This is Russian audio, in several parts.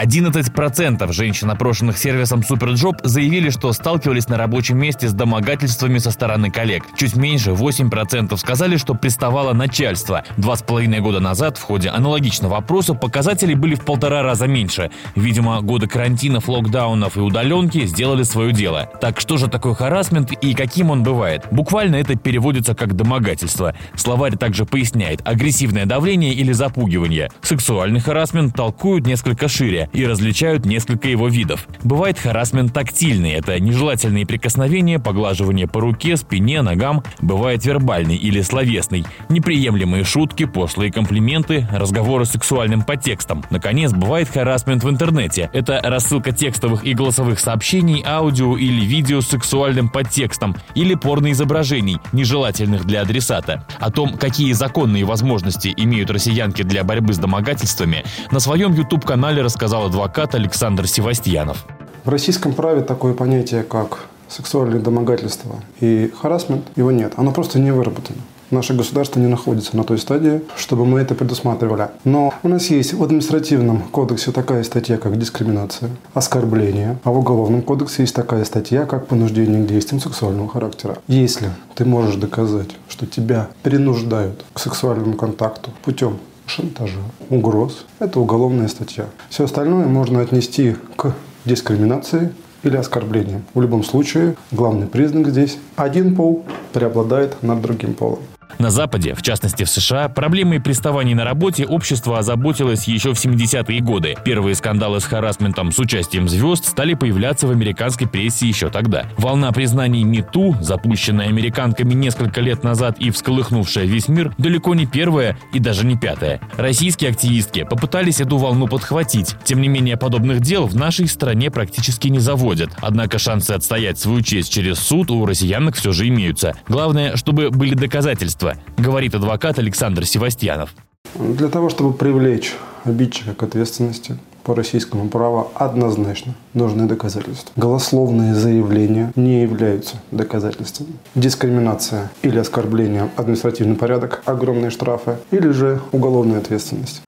11% женщин, опрошенных сервисом Superjob, заявили, что сталкивались на рабочем месте с домогательствами со стороны коллег. Чуть меньше 8% сказали, что приставало начальство. Два с половиной года назад в ходе аналогичного опроса показатели были в полтора раза меньше. Видимо, годы карантинов, локдаунов и удаленки сделали свое дело. Так что же такое харасмент и каким он бывает? Буквально это переводится как домогательство. Словарь также поясняет агрессивное давление или запугивание. Сексуальный харасмент толкуют несколько шире и различают несколько его видов. Бывает харасмент тактильный – это нежелательные прикосновения, поглаживание по руке, спине, ногам. Бывает вербальный или словесный – неприемлемые шутки, пошлые комплименты, разговоры с сексуальным подтекстом. Наконец, бывает харасмент в интернете – это рассылка текстовых и голосовых сообщений, аудио или видео с сексуальным подтекстом или порноизображений, нежелательных для адресата. О том, какие законные возможности имеют россиянки для борьбы с домогательствами, на своем YouTube-канале рассказал рассказал адвокат Александр Севастьянов. В российском праве такое понятие, как сексуальное домогательство и харасмент, его нет. Оно просто не выработано. Наше государство не находится на той стадии, чтобы мы это предусматривали. Но у нас есть в административном кодексе такая статья, как дискриминация, оскорбление, а в уголовном кодексе есть такая статья, как понуждение к действиям сексуального характера. Если ты можешь доказать, что тебя принуждают к сексуальному контакту путем шантажа, угроз. Это уголовная статья. Все остальное можно отнести к дискриминации или оскорблению. В любом случае, главный признак здесь – один пол преобладает над другим полом. На Западе, в частности в США, проблемой приставаний на работе общество озаботилось еще в 70-е годы. Первые скандалы с харасментом с участием звезд стали появляться в американской прессе еще тогда. Волна признаний МИТУ, запущенная американками несколько лет назад и всколыхнувшая весь мир, далеко не первая и даже не пятая. Российские активистки попытались эту волну подхватить. Тем не менее, подобных дел в нашей стране практически не заводят. Однако шансы отстоять свою честь через суд у россиянок все же имеются. Главное, чтобы были доказательства убийства, говорит адвокат Александр Севастьянов. Для того, чтобы привлечь обидчика к ответственности по российскому праву однозначно нужны доказательства. Голословные заявления не являются доказательствами. Дискриминация или оскорбление, административный порядок, огромные штрафы или же уголовная ответственность.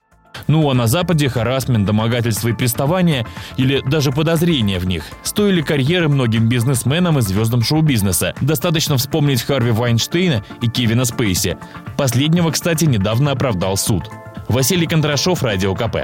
Ну а на Западе харасмент, домогательство и приставания или даже подозрения в них стоили карьеры многим бизнесменам и звездам шоу-бизнеса. Достаточно вспомнить Харви Вайнштейна и Кевина Спейси. Последнего, кстати, недавно оправдал суд. Василий Кондрашов, Радио КП.